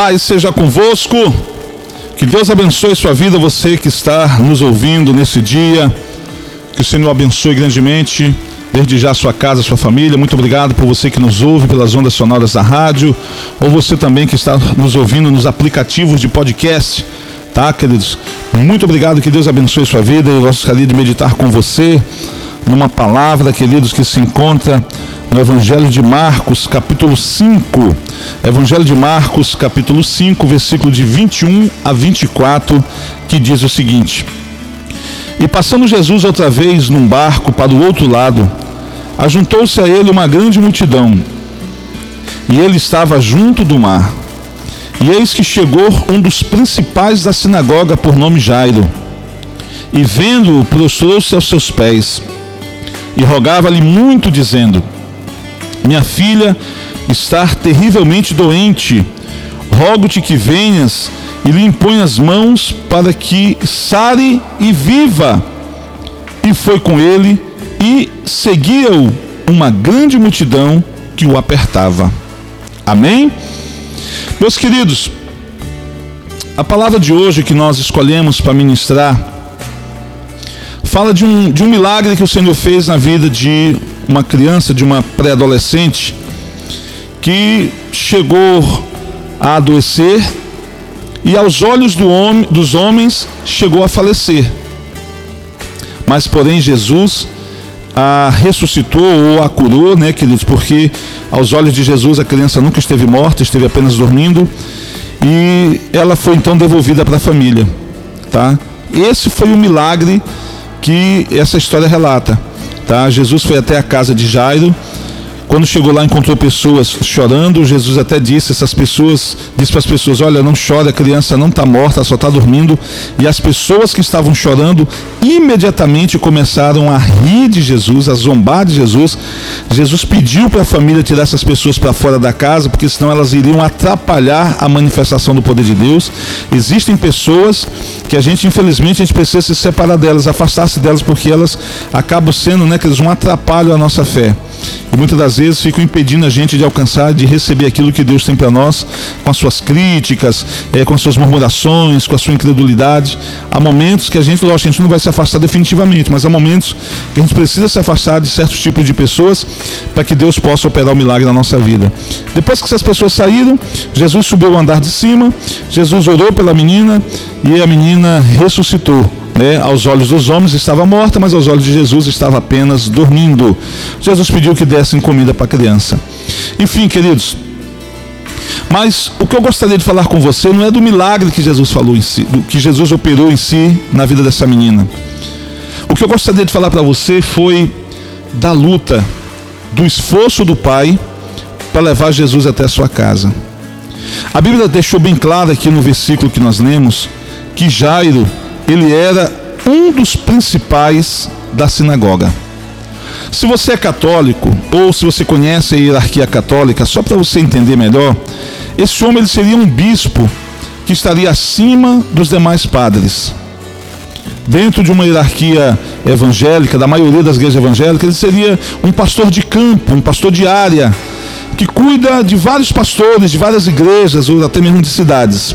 paz seja convosco. Que Deus abençoe sua vida, você que está nos ouvindo nesse dia. Que o Senhor abençoe grandemente, desde já sua casa, sua família. Muito obrigado por você que nos ouve pelas ondas sonoras da rádio, ou você também que está nos ouvindo nos aplicativos de podcast. Tá, queridos? Muito obrigado, que Deus abençoe sua vida. Eu gostaria de meditar com você numa palavra, queridos, que se encontra no Evangelho de Marcos, capítulo 5. Evangelho de Marcos, capítulo 5, versículo de 21 a 24, que diz o seguinte: E passando Jesus outra vez num barco para o outro lado, ajuntou-se a ele uma grande multidão, e ele estava junto do mar. E eis que chegou um dos principais da sinagoga, por nome Jairo, e vendo-o, prostrou-se aos seus pés, e rogava-lhe muito, dizendo: minha filha está terrivelmente doente. Rogo-te que venhas e lhe impõe as mãos para que sare e viva. E foi com ele e seguia-o uma grande multidão que o apertava. Amém? Meus queridos, a palavra de hoje que nós escolhemos para ministrar fala de um, de um milagre que o Senhor fez na vida de uma criança, de uma pré-adolescente, que chegou a adoecer e aos olhos do homem, dos homens chegou a falecer. Mas porém Jesus a ressuscitou ou a curou, né, queridos? Porque aos olhos de Jesus a criança nunca esteve morta, esteve apenas dormindo e ela foi então devolvida para a família, tá? Esse foi o milagre que essa história relata. Tá? Jesus foi até a casa de Jairo quando chegou lá, encontrou pessoas chorando. Jesus até disse: essas pessoas, disse para as pessoas: Olha, não chore, a criança não está morta, só está dormindo. E as pessoas que estavam chorando imediatamente começaram a rir de Jesus, a zombar de Jesus. Jesus pediu para a família tirar essas pessoas para fora da casa, porque senão elas iriam atrapalhar a manifestação do poder de Deus. Existem pessoas que a gente, infelizmente, a gente precisa se separar delas, afastar-se delas, porque elas acabam sendo, né, que eles um atrapalho à nossa fé e muitas das vezes ficam impedindo a gente de alcançar, de receber aquilo que Deus tem para nós, com as suas críticas, é, com as suas murmurações, com a sua incredulidade. Há momentos que a gente, lógico, a gente não vai se afastar definitivamente, mas há momentos que a gente precisa se afastar de certos tipos de pessoas para que Deus possa operar o milagre na nossa vida. Depois que essas pessoas saíram, Jesus subiu ao andar de cima, Jesus orou pela menina e a menina ressuscitou né, aos olhos dos homens estava morta, mas aos olhos de Jesus estava apenas dormindo. Jesus pediu que dessem comida para a criança. Enfim, queridos, mas o que eu gostaria de falar com você não é do milagre que Jesus falou em si, do que Jesus operou em si na vida dessa menina. O que eu gostaria de falar para você foi da luta, do esforço do pai para levar Jesus até a sua casa. A Bíblia deixou bem claro aqui no versículo que nós lemos que Jairo ele era um dos principais da sinagoga. Se você é católico ou se você conhece a hierarquia católica, só para você entender melhor, esse homem ele seria um bispo que estaria acima dos demais padres. Dentro de uma hierarquia evangélica, da maioria das igrejas evangélicas, ele seria um pastor de campo, um pastor de área, que cuida de vários pastores, de várias igrejas ou até mesmo de cidades.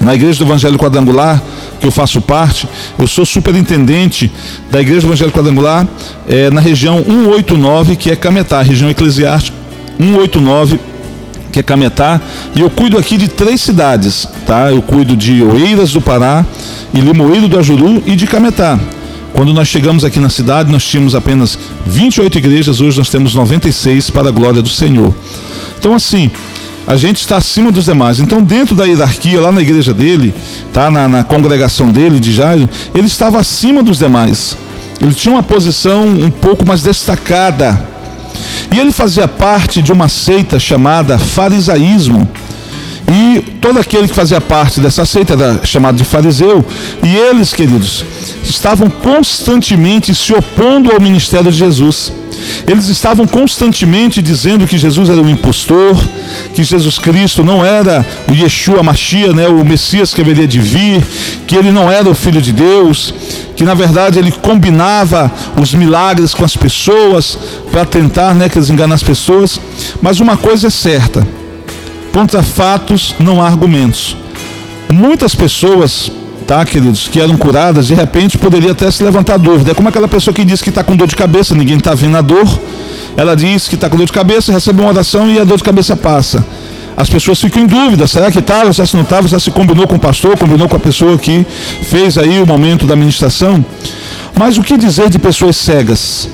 Na igreja do Evangelho Quadrangular, que eu faço parte, eu sou superintendente da Igreja Evangélica Quadrangular é, na região 189, que é Cametá, região eclesiástica 189, que é Cametá, e eu cuido aqui de três cidades, tá? Eu cuido de Oeiras do Pará, e Limoeiro do Ajuru e de Cametá. Quando nós chegamos aqui na cidade, nós tínhamos apenas 28 igrejas, hoje nós temos 96 para a glória do Senhor. Então, assim, a gente está acima dos demais. Então, dentro da hierarquia, lá na igreja dele, tá, na, na congregação dele, de Jairo, ele estava acima dos demais. Ele tinha uma posição um pouco mais destacada. E ele fazia parte de uma seita chamada farisaísmo. E todo aquele que fazia parte dessa seita era chamado de fariseu. E eles, queridos, estavam constantemente se opondo ao ministério de Jesus. Eles estavam constantemente dizendo que Jesus era um impostor, que Jesus Cristo não era o Yeshua Machia, né, o Messias que haveria de vir, que ele não era o Filho de Deus, que na verdade ele combinava os milagres com as pessoas para tentar né, que eles enganar as pessoas. Mas uma coisa é certa: Contra fatos não há argumentos. Muitas pessoas, tá, queridos, que eram curadas, de repente poderia até se levantar dúvida. É como aquela pessoa que diz que está com dor de cabeça, ninguém está vendo a dor. Ela diz que está com dor de cabeça, recebe uma oração e a dor de cabeça passa. As pessoas ficam em dúvida, será que estava, será que não estava, será se combinou com o pastor, combinou com a pessoa que fez aí o momento da ministração. Mas o que dizer de pessoas cegas?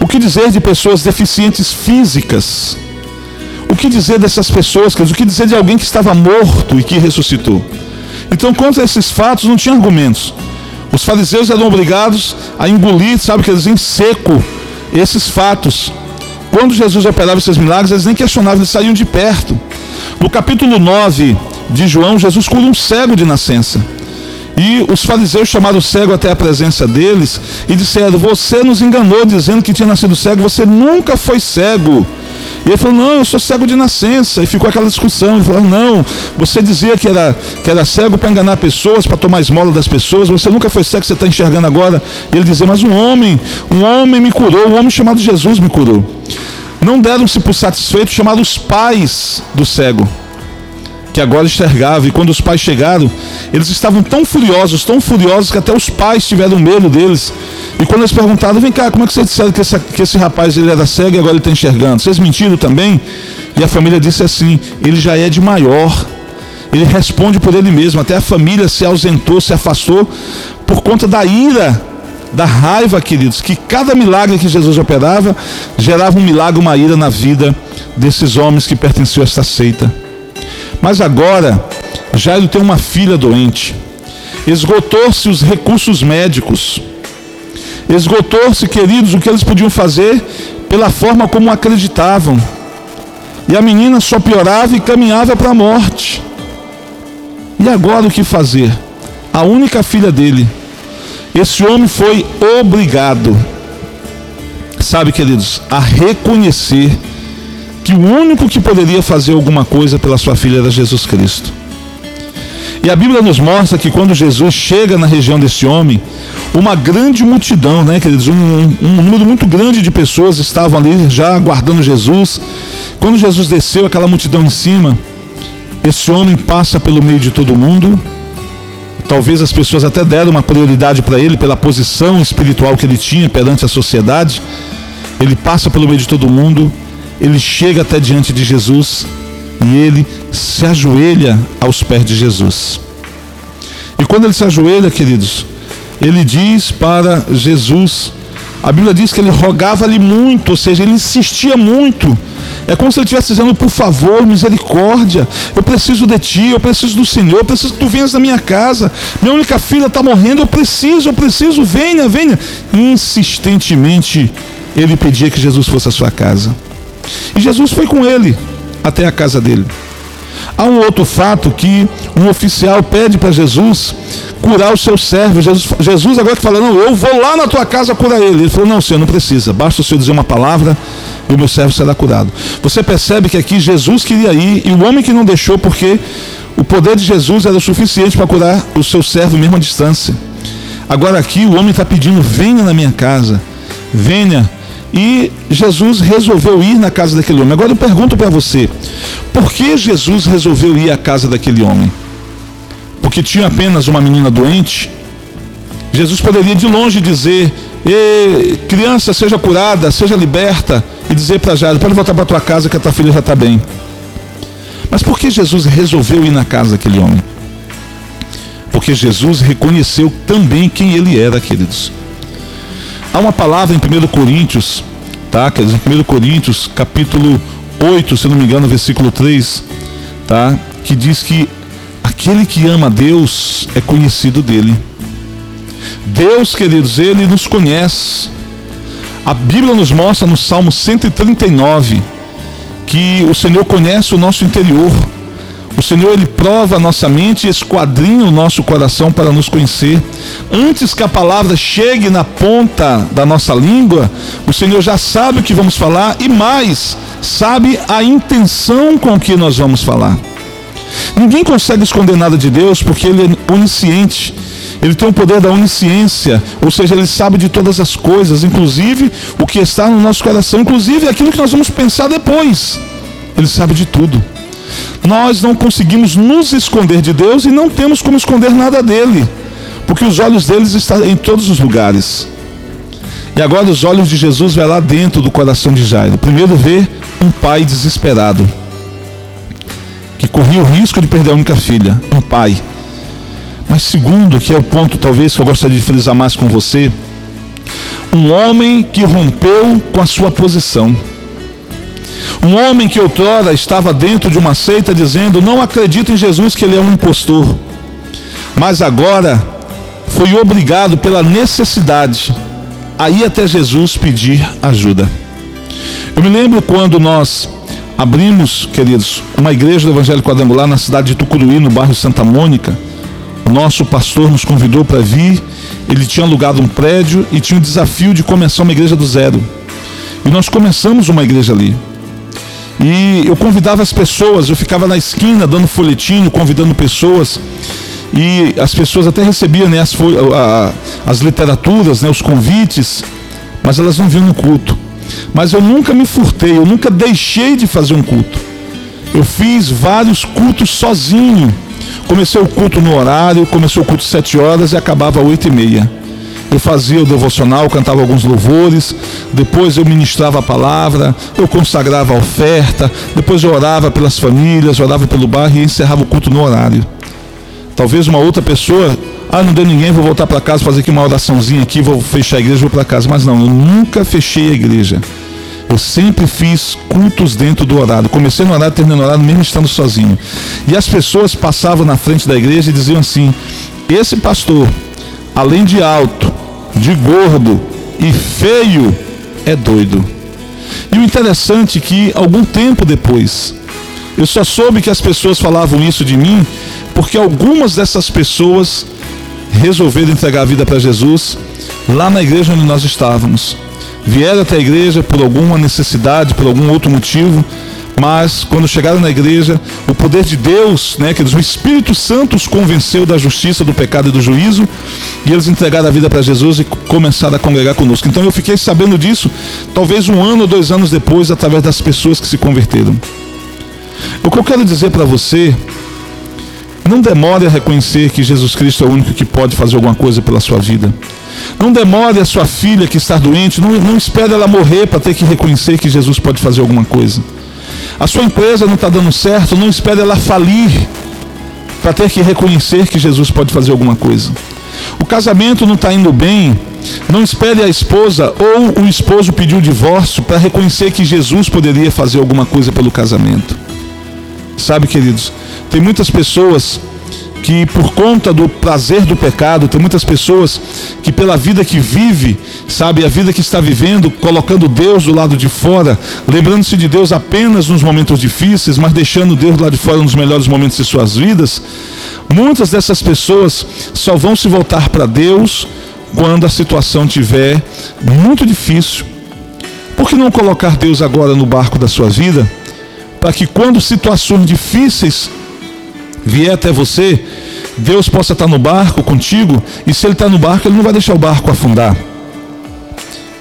O que dizer de pessoas deficientes físicas? O que dizer dessas pessoas? O que dizer de alguém que estava morto e que ressuscitou? Então, contra esses fatos, não tinha argumentos. Os fariseus eram obrigados a engolir, sabe, quer dizer, em seco, esses fatos. Quando Jesus operava esses milagres, eles nem questionavam, eles saíam de perto. No capítulo 9 de João, Jesus cura um cego de nascença. E os fariseus chamaram o cego até a presença deles e disseram: Você nos enganou dizendo que tinha nascido cego, você nunca foi cego. E ele falou: Não, eu sou cego de nascença. E ficou aquela discussão. Ele falou: Não, você dizia que era, que era cego para enganar pessoas, para tomar esmola das pessoas. Você nunca foi cego, você está enxergando agora. E ele dizia: Mas um homem, um homem me curou, um homem chamado Jesus me curou. Não deram-se por satisfeitos, chamaram os pais do cego que agora enxergava. E quando os pais chegaram, eles estavam tão furiosos, tão furiosos, que até os pais tiveram medo deles. E quando eles perguntaram, vem cá, como é que vocês disseram que esse, que esse rapaz ele era cego e agora ele está enxergando? Vocês mentiram também? E a família disse assim: ele já é de maior. Ele responde por ele mesmo. Até a família se ausentou, se afastou por conta da ira, da raiva, queridos, que cada milagre que Jesus operava gerava um milagre, uma ira na vida desses homens que pertenciam a esta seita. Mas agora, Jairo tem uma filha doente. Esgotou-se os recursos médicos. Esgotou-se, queridos, o que eles podiam fazer pela forma como acreditavam. E a menina só piorava e caminhava para a morte. E agora o que fazer? A única filha dele. Esse homem foi obrigado, sabe, queridos, a reconhecer que o único que poderia fazer alguma coisa pela sua filha era Jesus Cristo. E a Bíblia nos mostra que quando Jesus chega na região desse homem, uma grande multidão, né, queridos, um, um número muito grande de pessoas estavam ali já aguardando Jesus. Quando Jesus desceu, aquela multidão em cima, esse homem passa pelo meio de todo mundo. Talvez as pessoas até deram uma prioridade para ele pela posição espiritual que ele tinha perante a sociedade. Ele passa pelo meio de todo mundo ele chega até diante de Jesus e ele se ajoelha aos pés de Jesus. E quando ele se ajoelha, queridos, ele diz para Jesus, a Bíblia diz que ele rogava-lhe muito, ou seja, ele insistia muito. É como se ele estivesse dizendo, por favor, misericórdia, eu preciso de ti, eu preciso do Senhor, eu preciso que tu venhas na minha casa. Minha única filha está morrendo, eu preciso, eu preciso, venha, venha. Insistentemente ele pedia que Jesus fosse à sua casa. E Jesus foi com ele até a casa dele. Há um outro fato que um oficial pede para Jesus curar o seu servo. Jesus, Jesus agora que fala, não, eu vou lá na tua casa curar ele. Ele falou, não, senhor, não precisa. Basta o senhor dizer uma palavra e o meu servo será curado. Você percebe que aqui Jesus queria ir e o homem que não deixou porque o poder de Jesus era o suficiente para curar o seu servo mesmo à distância. Agora aqui o homem está pedindo, venha na minha casa, venha e Jesus resolveu ir na casa daquele homem. Agora eu pergunto para você: por que Jesus resolveu ir à casa daquele homem? Porque tinha apenas uma menina doente? Jesus poderia de longe dizer: criança, seja curada, seja liberta, e dizer para Jairo: pode voltar para tua casa que a tua filha já está bem. Mas por que Jesus resolveu ir na casa daquele homem? Porque Jesus reconheceu também quem ele era, queridos. Há uma palavra em 1 Coríntios, tá? Dizer, em 1 Coríntios, capítulo 8, se não me engano, versículo 3, tá? Que diz que aquele que ama Deus é conhecido dele. Deus, queridos, ele nos conhece. A Bíblia nos mostra no Salmo 139 que o Senhor conhece o nosso interior. O Senhor ele prova a nossa mente e esquadrinha o nosso coração para nos conhecer. Antes que a palavra chegue na ponta da nossa língua, o Senhor já sabe o que vamos falar e mais, sabe a intenção com que nós vamos falar. Ninguém consegue esconder nada de Deus porque ele é onisciente. Ele tem o poder da onisciência, ou seja, ele sabe de todas as coisas, inclusive o que está no nosso coração, inclusive aquilo que nós vamos pensar depois. Ele sabe de tudo. Nós não conseguimos nos esconder de Deus e não temos como esconder nada dele, porque os olhos deles estão em todos os lugares. E agora os olhos de Jesus vai lá dentro do coração de Jairo. Primeiro vê um pai desesperado, que corria o risco de perder a única filha, um pai. Mas segundo, que é o ponto talvez que eu gostaria de frisar mais com você, um homem que rompeu com a sua posição. Um homem que outrora estava dentro de uma seita dizendo: Não acredito em Jesus, que ele é um impostor. Mas agora foi obrigado pela necessidade a ir até Jesus pedir ajuda. Eu me lembro quando nós abrimos, queridos, uma igreja do Evangelho Quadrangular na cidade de Tucuruí, no bairro Santa Mônica. O nosso pastor nos convidou para vir. Ele tinha alugado um prédio e tinha o desafio de começar uma igreja do zero. E nós começamos uma igreja ali. E eu convidava as pessoas, eu ficava na esquina dando folhetinho, convidando pessoas. E as pessoas até recebiam né, as, a, as literaturas, né, os convites, mas elas não vinham no culto. Mas eu nunca me furtei, eu nunca deixei de fazer um culto. Eu fiz vários cultos sozinho. Comecei o culto no horário, começou o culto sete horas e acabava oito e meia. Eu fazia o devocional, cantava alguns louvores, depois eu ministrava a palavra, eu consagrava a oferta, depois eu orava pelas famílias, orava pelo bairro e encerrava o culto no horário. Talvez uma outra pessoa, ah, não deu ninguém, vou voltar para casa, fazer aqui uma oraçãozinha aqui, vou fechar a igreja, vou para casa. Mas não, eu nunca fechei a igreja. Eu sempre fiz cultos dentro do horário. Comecei no horário, terminei no horário, mesmo estando sozinho. E as pessoas passavam na frente da igreja e diziam assim: esse pastor, além de alto, de gordo e feio, é doido. E o interessante é que, algum tempo depois, eu só soube que as pessoas falavam isso de mim porque algumas dessas pessoas resolveram entregar a vida para Jesus lá na igreja onde nós estávamos. Vieram até a igreja por alguma necessidade, por algum outro motivo, mas quando chegaram na igreja, o poder de Deus, né, que o Espírito Santo os convenceu da justiça, do pecado e do juízo, e eles entregaram a vida para Jesus e começaram a congregar conosco. Então eu fiquei sabendo disso, talvez um ano ou dois anos depois, através das pessoas que se converteram. O que eu quero dizer para você não demore a reconhecer que Jesus Cristo é o único que pode fazer alguma coisa pela sua vida. Não demore a sua filha que está doente, não, não espere ela morrer para ter que reconhecer que Jesus pode fazer alguma coisa. A sua empresa não está dando certo, não espere ela falir para ter que reconhecer que Jesus pode fazer alguma coisa. O casamento não está indo bem, não espere a esposa ou o esposo pedir o divórcio para reconhecer que Jesus poderia fazer alguma coisa pelo casamento. Sabe, queridos, tem muitas pessoas que por conta do prazer do pecado, tem muitas pessoas que pela vida que vive, sabe, a vida que está vivendo, colocando Deus do lado de fora, lembrando-se de Deus apenas nos momentos difíceis, mas deixando Deus do lado de fora nos melhores momentos de suas vidas, muitas dessas pessoas só vão se voltar para Deus quando a situação tiver muito difícil. Por que não colocar Deus agora no barco da sua vida? Para que quando situações difíceis vier até você, Deus possa estar no barco contigo, e se Ele está no barco, Ele não vai deixar o barco afundar.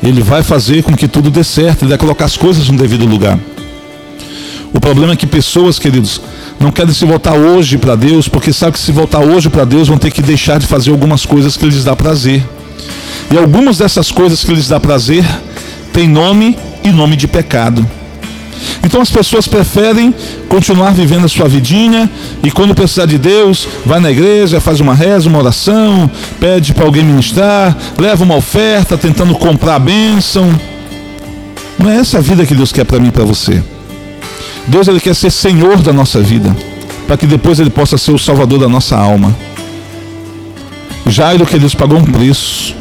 Ele vai fazer com que tudo dê certo, Ele vai colocar as coisas no devido lugar. O problema é que pessoas, queridos, não querem se voltar hoje para Deus, porque sabem que se voltar hoje para Deus vão ter que deixar de fazer algumas coisas que lhes dá prazer. E algumas dessas coisas que lhes dá prazer têm nome e nome de pecado. Então as pessoas preferem continuar vivendo a sua vidinha e quando precisar de Deus, vai na igreja, faz uma reza, uma oração, pede para alguém ministrar, leva uma oferta tentando comprar a bênção. Não é essa a vida que Deus quer para mim e para você. Deus ele quer ser Senhor da nossa vida, para que depois ele possa ser o Salvador da nossa alma. Jairo, que Deus pagou um preço.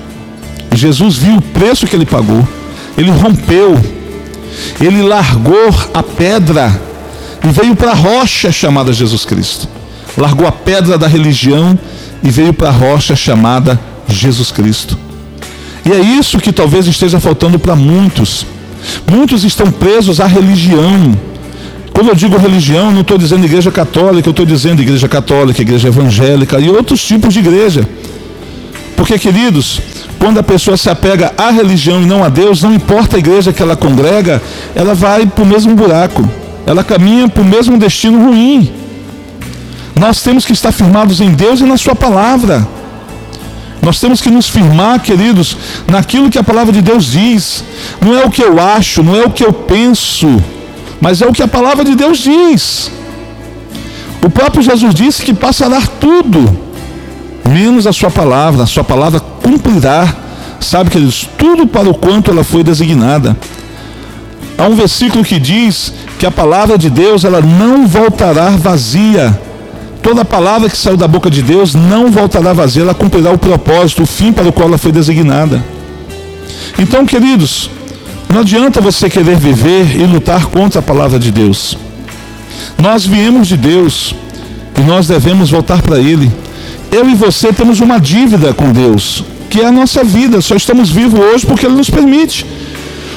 Jesus viu o preço que ele pagou. Ele rompeu ele largou a pedra e veio para a rocha chamada Jesus Cristo. Largou a pedra da religião e veio para a rocha chamada Jesus Cristo. E é isso que talvez esteja faltando para muitos. Muitos estão presos à religião. Quando eu digo religião, não estou dizendo igreja católica, eu estou dizendo igreja católica, igreja evangélica e outros tipos de igreja. Porque, queridos, quando a pessoa se apega à religião e não a Deus, não importa a igreja que ela congrega, ela vai para o mesmo buraco. ela caminha para o mesmo destino ruim. Nós temos que estar firmados em Deus e na Sua palavra. Nós temos que nos firmar, queridos, naquilo que a palavra de Deus diz. Não é o que eu acho, não é o que eu penso, mas é o que a palavra de Deus diz. O próprio Jesus disse que passará tudo, menos a sua palavra, a sua palavra cumprirá. Sabe, queridos, tudo para o quanto ela foi designada. Há um versículo que diz que a palavra de Deus ela não voltará vazia. Toda palavra que saiu da boca de Deus não voltará vazia, ela cumprirá o propósito, o fim para o qual ela foi designada. Então, queridos, não adianta você querer viver e lutar contra a palavra de Deus. Nós viemos de Deus e nós devemos voltar para Ele. Eu e você temos uma dívida com Deus, que é a nossa vida. Só estamos vivos hoje porque Ele nos permite.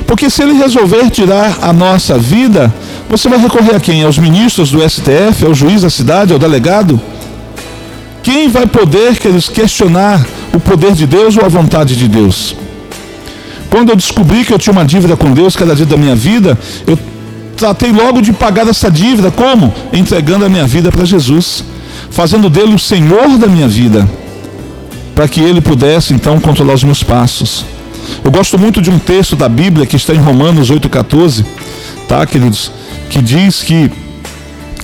Porque se Ele resolver tirar a nossa vida, você vai recorrer a quem? Aos ministros do STF, ao juiz da cidade, ao delegado? Quem vai poder que eles questionar o poder de Deus ou a vontade de Deus? Quando eu descobri que eu tinha uma dívida com Deus cada dia da minha vida, eu tratei logo de pagar essa dívida. Como? Entregando a minha vida para Jesus, fazendo dele o Senhor da minha vida, para que ele pudesse então controlar os meus passos. Eu gosto muito de um texto da Bíblia que está em Romanos 8,14, tá, queridos? Que diz que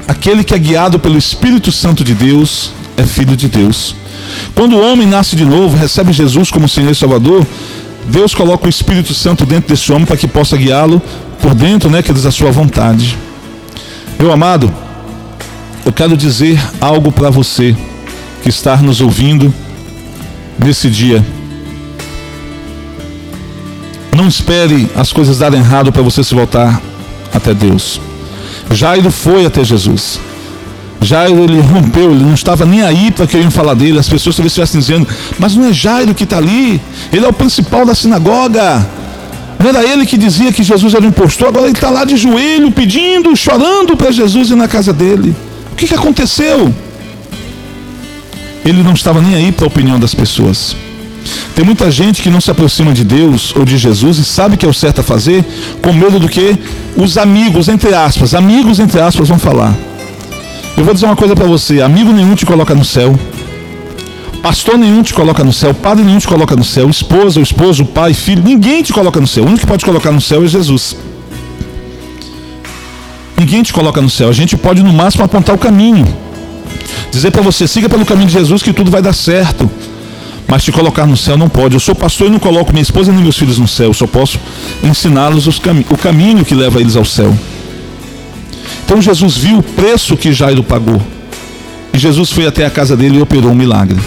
aquele que é guiado pelo Espírito Santo de Deus é filho de Deus. Quando o homem nasce de novo, recebe Jesus como Senhor e Salvador, Deus coloca o Espírito Santo dentro desse homem para que possa guiá-lo por dentro, né, que diz a sua vontade. Meu amado, eu quero dizer algo para você que está nos ouvindo nesse dia. Não espere as coisas darem errado para você se voltar até Deus. Jairo foi até Jesus. Jairo ele rompeu, ele não estava nem aí para que eu ia falar dele. As pessoas talvez estivessem dizendo, mas não é Jairo que está ali, ele é o principal da sinagoga. Não era ele que dizia que Jesus era um impostor, agora ele está lá de joelho, pedindo, chorando para Jesus ir na casa dele. Que, que aconteceu? Ele não estava nem aí para a opinião das pessoas. Tem muita gente que não se aproxima de Deus ou de Jesus e sabe que é o certo a fazer, com medo do que os amigos, entre aspas, amigos, entre aspas, vão falar. Eu vou dizer uma coisa para você: amigo nenhum te coloca no céu. Pastor nenhum te coloca no céu, padre nenhum te coloca no céu, esposa, o esposo, pai, filho, ninguém te coloca no céu. O único que pode te colocar no céu é Jesus. Ninguém te coloca no céu. A gente pode no máximo apontar o caminho. Dizer para você, siga pelo caminho de Jesus que tudo vai dar certo. Mas te colocar no céu não pode. Eu sou pastor e não coloco minha esposa nem meus filhos no céu. Eu só posso ensiná-los cami o caminho que leva eles ao céu. Então Jesus viu o preço que Jairo pagou. E Jesus foi até a casa dele e operou um milagre.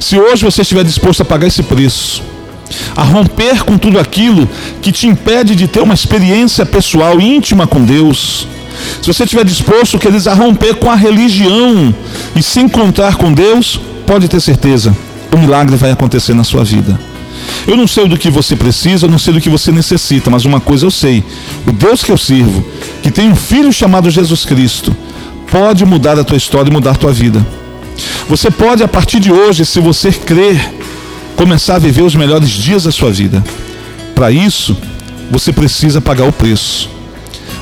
Se hoje você estiver disposto a pagar esse preço, a romper com tudo aquilo que te impede de ter uma experiência pessoal íntima com Deus, se você estiver disposto, queridos, a romper com a religião e se encontrar com Deus, pode ter certeza, o milagre vai acontecer na sua vida. Eu não sei do que você precisa, eu não sei do que você necessita, mas uma coisa eu sei: o Deus que eu sirvo, que tem um filho chamado Jesus Cristo, pode mudar a tua história e mudar a tua vida. Você pode, a partir de hoje, se você crer, começar a viver os melhores dias da sua vida. Para isso, você precisa pagar o preço.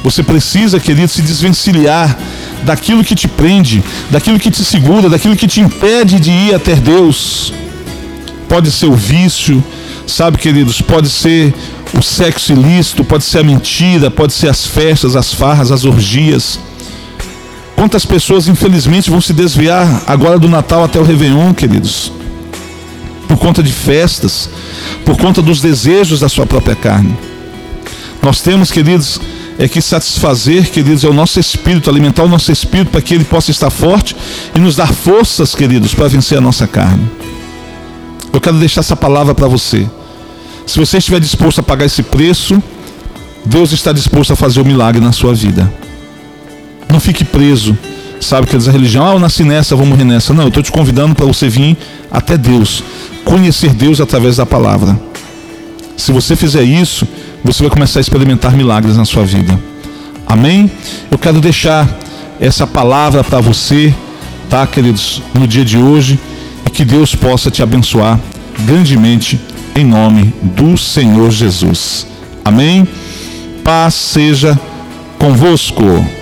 Você precisa, querido, se desvencilhar daquilo que te prende, daquilo que te segura, daquilo que te impede de ir até Deus. Pode ser o vício, sabe, queridos? Pode ser o sexo ilícito, pode ser a mentira, pode ser as festas, as farras, as orgias. Quantas pessoas, infelizmente, vão se desviar agora do Natal até o Réveillon, queridos? Por conta de festas, por conta dos desejos da sua própria carne. Nós temos, queridos, é que satisfazer, queridos, é o nosso espírito, alimentar o nosso espírito para que ele possa estar forte e nos dar forças, queridos, para vencer a nossa carne. Eu quero deixar essa palavra para você. Se você estiver disposto a pagar esse preço, Deus está disposto a fazer o um milagre na sua vida. Não fique preso, sabe, que a religião, ah, eu nasci nessa, vou morrer nessa. Não, eu estou te convidando para você vir até Deus, conhecer Deus através da palavra. Se você fizer isso, você vai começar a experimentar milagres na sua vida. Amém? Eu quero deixar essa palavra para você, tá, queridos, no dia de hoje, e que Deus possa te abençoar grandemente em nome do Senhor Jesus. Amém? Paz seja convosco.